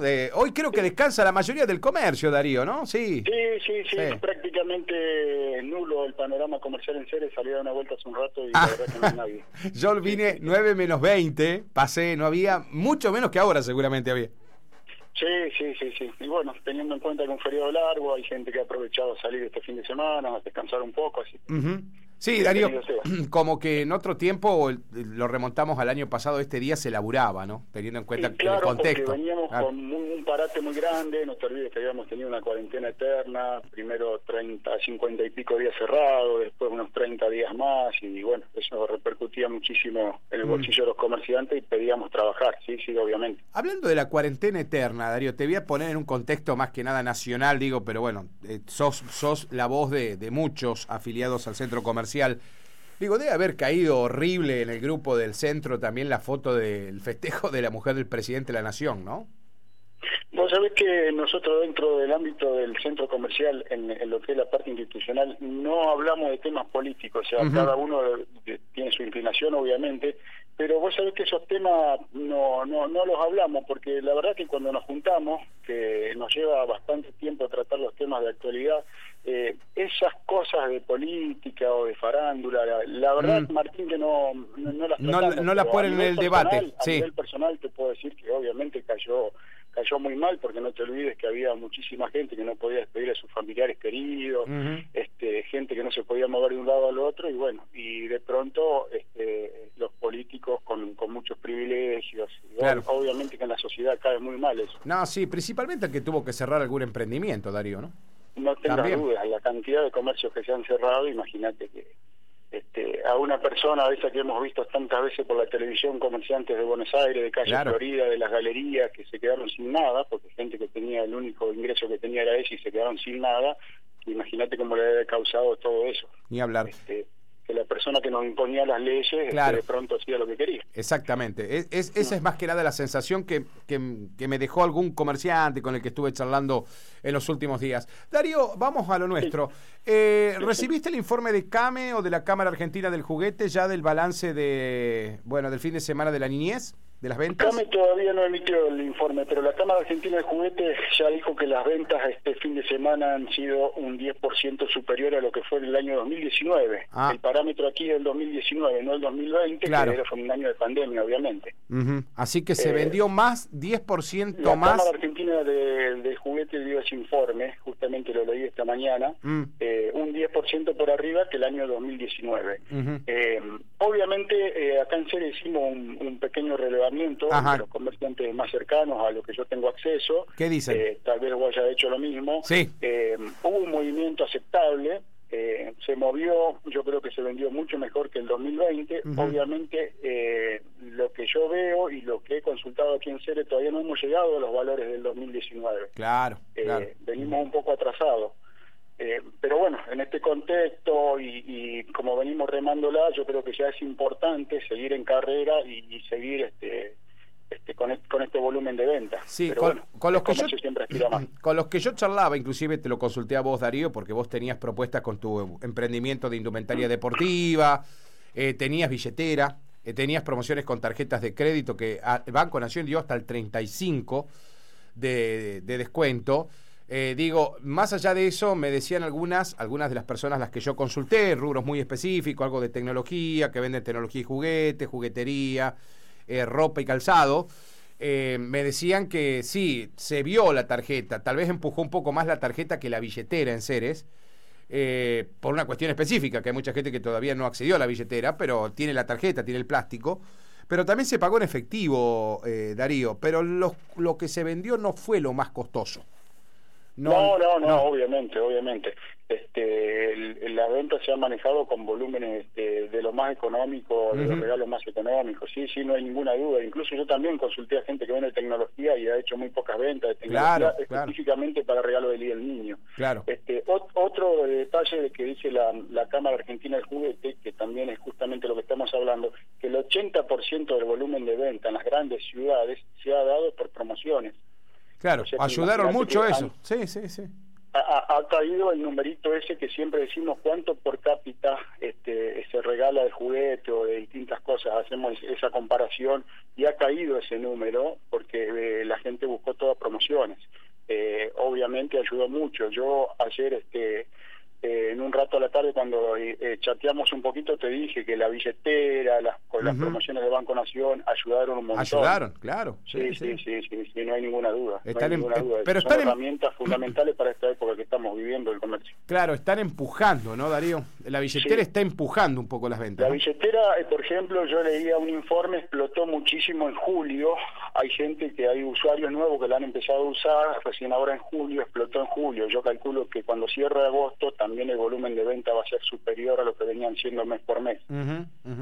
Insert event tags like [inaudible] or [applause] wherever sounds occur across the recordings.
De- hoy creo que descansa la mayoría del comercio, Darío, ¿no? Sí. Sí, sí, sí, Sí. prácticamente nulo el panorama comercial en seres, salí a dar una vuelta hace un rato y Ah. la verdad que no hay nadie. [laughs] Yo vine 9 menos 20, pasé, no había, mucho menos que ahora seguramente había. Sí, sí, sí, sí. Y bueno, teniendo en cuenta que es un feriado largo, hay gente que ha aprovechado salir este fin de semana, a descansar un poco, así. Ujú. Sí, Darío, [clears throat] como que en otro tiempo, lo remontamos al año pasado, este día se laburaba, ¿no? Teniendo en cuenta Sí, el contexto. porque veníamos Claro. con un, un parate muy grande, no te olvides que habíamos tenido una cuarentena eterna, primero 30, 50 y pico días cerrados, después unos 30 días más, y bueno, eso repercutía muchísimo en el Mm. bolsillo de los comerciantes y pedíamos trabajar, sí, sí, obviamente. Hablando de la cuarentena eterna, Darío, te voy a poner en un contexto más que nada nacional, digo, pero bueno, eh, sos, sos la voz de, de muchos afiliados al centro comercial. Digo, debe haber caído horrible en el grupo del centro también la foto del festejo de la mujer del presidente de la nación, ¿no? Vos sabés que nosotros dentro del ámbito del centro comercial, en, en lo que es la parte institucional, no hablamos de temas políticos, o sea, cada uno de- tiene su inclinación, obviamente, pero vos sabés que esos temas no, no, no los hablamos, porque la verdad que cuando nos juntamos, que nos lleva bastante tiempo tratar los temas de actualidad, eh, esas cosas de política o de farándula, la, la verdad, Mm. Martín, que no, no, no las No- las ponen en el debate, sí. A nivel personal te puedo decir que obviamente cayó cayó muy mal porque no te olvides que había muchísima gente que no podía despedir a sus familiares queridos, este, gente que no se podía mover de un lado al otro y bueno, y de pronto este, los políticos con, con muchos privilegios, Claro. obviamente que en la sociedad cae muy mal eso. No, sí, principalmente el que tuvo que cerrar algún emprendimiento, Darío, ¿no? No tengas También. dudas, la cantidad de comercios que se han cerrado, imagínate que este, a una persona de esa que hemos visto tantas veces por la televisión, comerciantes de Buenos Aires, de Calle Claro. Florida, de las galerías, que se quedaron sin nada, porque gente que tenía el único ingreso que tenía era ese y se quedaron sin nada, imagínate cómo le debe causado todo eso. Ni hablar. Este, que la persona que nos imponía las leyes este, Claro. de pronto hacía lo que quería. Exactamente. Es, es- esa es más que nada la sensación que, que- que me dejó algún comerciante con el que estuve charlando en los últimos días. Darío, vamos a lo nuestro. Eh, ¿Recibiste el informe de CAME o de la Cámara Argentina del Juguete ya del balance de bueno del fin de semana de la niñez, de las ventas? CAME todavía no emitió el informe, pero la Cámara Argentina de Juguetes ya dijo que las ventas este fin de semana han sido un 10% superior a lo que fue en el año 2019. Ah. El parámetro aquí es el 2019, no el 2020, Claro. que era- fue un año de pandemia, obviamente. Ujú. Así que se Eh, vendió más, 10% La más. Cámara Argentina de, de Juguetes dio ese informe, justamente lo leí esta mañana, Mm. eh, un 10% por arriba que el año 2019. Ujú. Eh, obviamente, eh, acá en Ceres hicimos un, un pequeño relevamiento Ajá. de los comerciantes más cercanos a los que yo tengo acceso. ¿Qué dicen? Eh, tal vez vos hayas hecho lo mismo. Sí. Eh, hubo un movimiento aceptable. eh, se movió, yo creo que se vendió mucho mejor que el 2020. Ujú. Obviamente, eh, lo que yo veo y lo que he consultado aquí en Ceres, todavía no hemos llegado a los valores del 2019. Claro, Eh, claro. venimos un poco atrasados. Eh, pero bueno, en este contexto y, y como venimos remándola, yo creo que ya es importante seguir en carrera y, y seguir este, este, con, este, con este volumen de ventas. Sí, Pero con, bueno, con los que yo, [clears throat] con los que yo charlaba, inclusive te lo consulté a vos, Darío, porque vos tenías propuestas con tu emprendimiento de indumentaria deportiva, eh, tenías billetera, tenías promociones con tarjetas de crédito que ah, Banco Nación dio hasta el 35 de, de descuento. Eh, digo, más allá de eso, me decían algunas, algunas de las personas las que yo consulté, rubros muy específicos, algo de tecnología, que venden tecnología y juguetes, juguetería, eh, ropa y calzado. eh, me decían que sí, se vio la tarjeta, tal vez empujó un poco más la tarjeta que la billetera en Ceres, eh, por una cuestión específica, que hay mucha gente que todavía no accedió a la billetera, pero tiene la tarjeta, tiene el plástico. Pero también se pagó en efectivo, eh, Darío, pero lo, lo que se vendió no fue lo más costoso. No, no, no, obviamente, obviamente. Este, el- las ventas se han manejado con volúmenes este, de lo más económico, de los regalos más económicos, sí, sí, no hay ninguna duda. Incluso yo también consulté a gente que vende tecnología y ha hecho muy pocas ventas de tecnología Claro, claro. específicamente para regalo del Día del Niño. Claro. Este, ot- otro detalle de que dice la, la Cámara Argentina del Juguete, que también es justamente lo que estamos hablando, que el 80% del volumen de venta en las grandes ciudades se ha dado por promociones. Claro, O sea que ayudaron mucho eso. Sí, sí, sí. Ha caído el numerito ese que siempre decimos cuánto por cápita este, se regala de juguete o de distintas cosas, hacemos esa comparación y ha caído ese número porque eh, la gente buscó todas promociones. Eh, obviamente ayudó mucho. Yo ayer este eh, en un rato a la tarde cuando eh, eh, chateamos un poquito te dije que la billetera, las, con las promociones de Banco Nación ayudaron un montón. Ayudaron, claro. Sí, sí, sí, sí, sí, no hay ninguna duda. Están no hay ninguna duda. Pero Son están herramientas [clears throat] fundamentales para esta época que estamos viviendo el comercio. Claro, están empujando, ¿no, Darío? La billetera Sí. está empujando un poco las ventas. La ¿no? billetera, eh, por ejemplo, yo leía un informe, explotó muchísimo en julio. Hay gente que hay usuarios nuevos que la han empezado a usar, recién ahora en julio, explotó en julio. Yo calculo que cuando cierre agosto también el volumen de venta va a ser superior a lo que venían siendo mes por mes.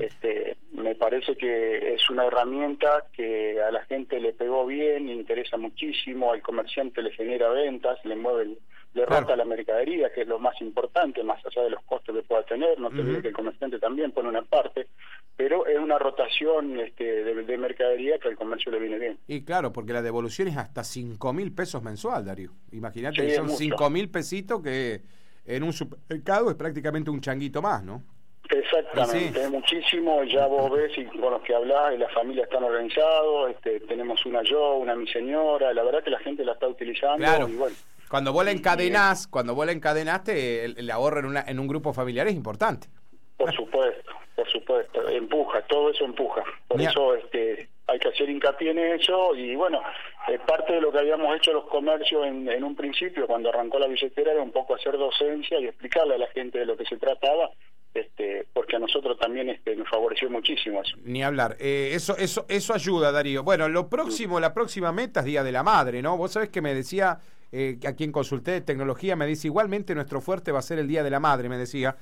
Este, me parece que es una herramienta que a la gente le pegó bien, le interesa muchísimo, al comerciante le genera ventas, le mueve, el- le Claro. rota la mercadería, que es lo más importante, más allá de los costos que pueda tener. No te Ujú. olvides que el comerciante también pone una parte, pero es una rotación este, de, de mercadería que al comercio le viene bien. Y claro, porque la devolución es hasta 5 mil pesos mensual, Darío. Imagínate, Sí, son mucho. 5 mil pesitos que en un supermercado es prácticamente un changuito más, ¿no? Exactamente, Sí. muchísimo, ya vos ves y con los que hablás y las familias están organizados, este, tenemos una yo, una mi señora, la verdad que la gente la está utilizando Claro. y bueno, Cuando vos la encadenás, cuando vos la encadenaste, el, el ahorro en, una, en un grupo familiar es importante. por supuesto, por supuesto, empuja, todo eso empuja, por eso este, hay que hacer hincapié en eso y bueno, eh, parte de lo que habíamos hecho los comercios en, en un principio cuando arrancó la billetera era un poco hacer docencia y explicarle a la gente de lo que se trataba, este, porque a nosotros también este, nos favoreció muchísimo eso. Ni hablar. Eh, eso, eso, eso ayuda, Darío. Bueno, lo próximo, la próxima meta es Día de la Madre, ¿no? Vos sabés que me decía, eh, a quien consulté de tecnología, me dice, igualmente nuestro fuerte va a ser el Día de la Madre, me decía.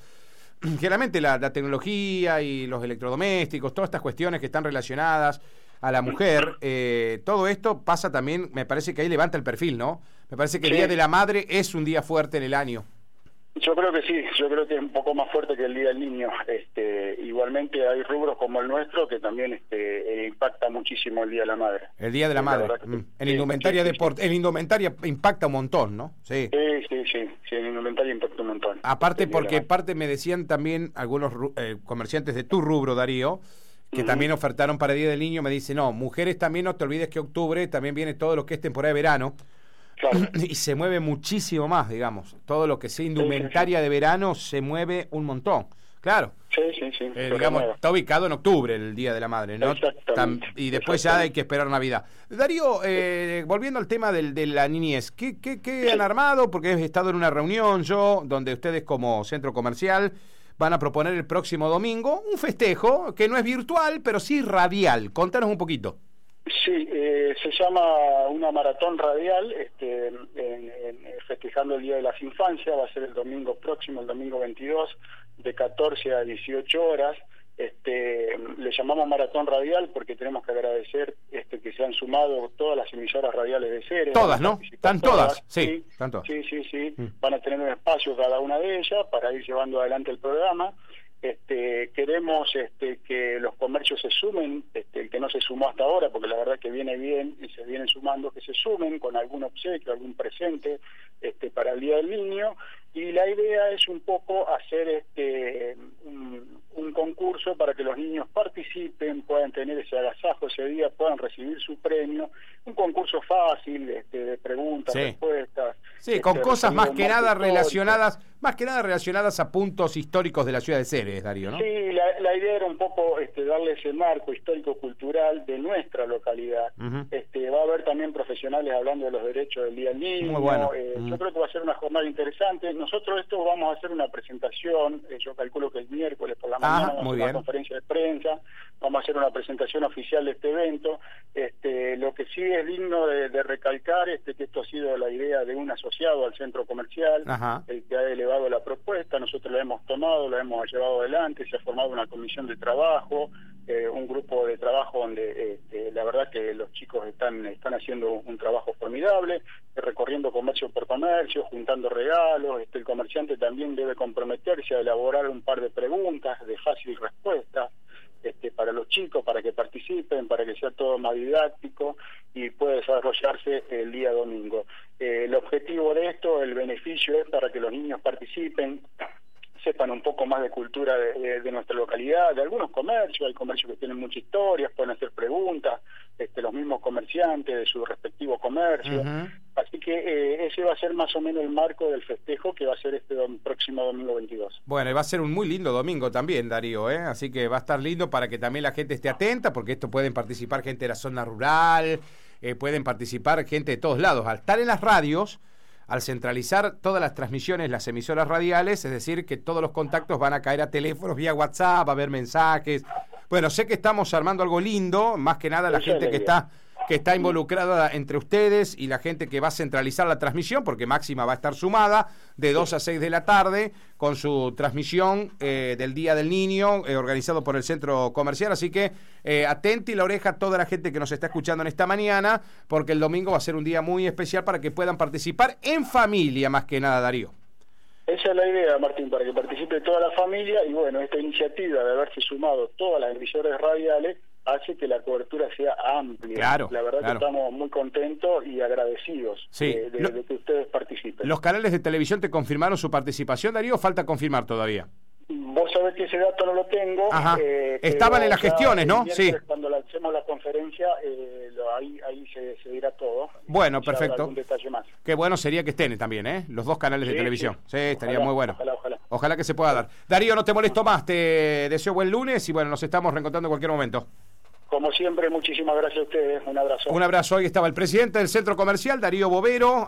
[clears throat] Generalmente la, la tecnología y los electrodomésticos, todas estas cuestiones que están relacionadas a la mujer, eh, todo esto pasa también, me parece que ahí levanta el perfil, ¿no? Me parece que el Sí. Día de la Madre es un día fuerte en el año. Yo creo que sí, yo creo que es un poco más fuerte que el Día del Niño. Este, igualmente hay rubros como el nuestro que también este, impacta muchísimo el Día de la Madre. El Día de la la Madre. sí. Mm. En Sí, indumentaria sí, sí, deport- en indumentaria impacta un montón, ¿no? Sí. Sí, sí, sí, en inventario impacta un montón. Aparte la porque parte me decían también algunos eh, comerciantes de tu rubro, Darío, que también ofertaron para Día del Niño, me dice, no, mujeres también no te olvides que octubre también viene todo lo que es temporada de verano Claro. [clears throat] y se mueve muchísimo más, digamos. Todo lo que sea indumentaria de verano se mueve un montón. Claro, Sí, sí, sí. eh, digamos, está ubicado en octubre el Día de la Madre, ¿no? Exactamente, y después ya hay que esperar Navidad. Darío, eh, volviendo al tema del, de la niñez, ¿qué, qué, qué han armado? Porque he estado en una reunión yo, donde ustedes como centro comercial van a proponer el próximo domingo un festejo que no es virtual, pero sí radial. Contanos un poquito. Sí, eh, se llama una maratón radial, este, en- festejando el Día de las Infancias, va a ser el domingo próximo, el domingo 22, de 14 a 18 horas. Este, le llamamos maratón radial porque tenemos que agradecer este, que se han sumado todas las emisoras radiales de Ceres. Todas, ¿no? Están todas, sí, están todas. Sí, sí, sí. Mm. Van a tener un espacio cada una de ellas para ir llevando adelante el programa. Este, queremos este, que los comercios se sumen, este, el que no se sumó hasta ahora, porque la verdad que viene bien y se vienen sumando, que se sumen con algún obsequio, algún presente este, para el Día del Niño. Y la idea es un poco hacer este, un, un concurso para que los niños participen, puedan tener ese agasajo ese día, puedan recibir su premio. Un concurso fácil este, de preguntas, Sí. respuestas. Sí, este, con cosas más que nada relacionadas, más que nada relacionadas a puntos históricos de la ciudad de Ceres, Darío, ¿no? Sí, la, la idea era un poco este, darle ese marco histórico-cultural de nuestra localidad. Este, va a haber también profesionales hablando de los derechos del Día del Niño. Muy bueno. eh. Yo creo que va a ser una jornada interesante. Nosotros esto vamos a hacer una presentación, eh, yo calculo que el miércoles por la Ajá, mañana vamos a hacer una conferencia de prensa, vamos a hacer una presentación oficial de este evento. Este, lo que sí es digno de, de recalcar este, que esto ha sido la idea de un asociado al centro comercial Ajá. el que ha elevado la propuesta, nosotros la hemos tomado, la hemos llevado adelante, se ha formado una comisión de trabajo, eh, un grupo de trabajo donde este, la verdad que los chicos están, están haciendo un trabajo formidable, recorriendo comercio por comercio, juntando regalos, este, el comerciante también debe comprometerse a elaborar un par de preguntas de fácil respuesta, este, para los chicos, para que participen, para que sea todo más didáctico y pueda desarrollarse el día domingo. Eh, el objetivo de esto, el beneficio es para que los niños participen, sepan un poco más de cultura de, nuestra localidad, de algunos comercios, hay comercios que tienen muchas historias, pueden hacer preguntas, este, los mismos comerciantes de su respectivo comercio. Así que eh, ese va a ser más o menos el marco del festejo que va a ser este próximo domingo 22. Bueno, y va a ser un muy lindo domingo también, Darío, ¿eh? así que va a estar lindo para que también la gente esté atenta, porque esto pueden participar gente de la zona rural, eh, pueden participar gente de todos lados. Al estar en las radios, al centralizar todas las transmisiones, las emisoras radiales, es decir, que todos los contactos van a caer a teléfonos vía WhatsApp, va a haber mensajes. Bueno, sé que estamos armando algo lindo, más que nada la gente que está que está involucrada entre ustedes y la gente que va a centralizar la transmisión, porque Máxima va a estar sumada de 2 a 6 de la tarde con su transmisión eh, del Día del Niño, eh, organizado por el Centro Comercial. Así que eh, atente la oreja a toda la gente que nos está escuchando en esta mañana, porque el domingo va a ser un día muy especial para que puedan participar en familia, más que nada, Darío. Esa es la idea, Martín, para que participe toda la familia y bueno, esta iniciativa de haberse sumado todas las emisoras radiales hace que la cobertura sea amplia. Claro, la verdad que estamos muy contentos y agradecidos de, que ustedes participen. ¿Los canales de televisión te confirmaron su participación, Darío, o falta confirmar todavía? Vos sabés que ese dato no lo tengo. Eh, Estaban en las gestiones, ¿no? Sí. Cuando lancemos la conferencia, eh, ahí, ahí se, dirá todo. Bueno, perfecto. detalle más. Qué bueno sería que estén también, ¿eh? Los dos canales de televisión. Sí, estaría muy bueno. Ojalá, ojalá. Ojalá que se pueda dar. Darío, no te molesto más. Te deseo buen lunes y bueno, nos estamos reencontrando en cualquier momento. Como siempre, muchísimas gracias a ustedes. Un abrazo. Un abrazo. Hoy estaba el presidente del centro comercial, Darío Bovero.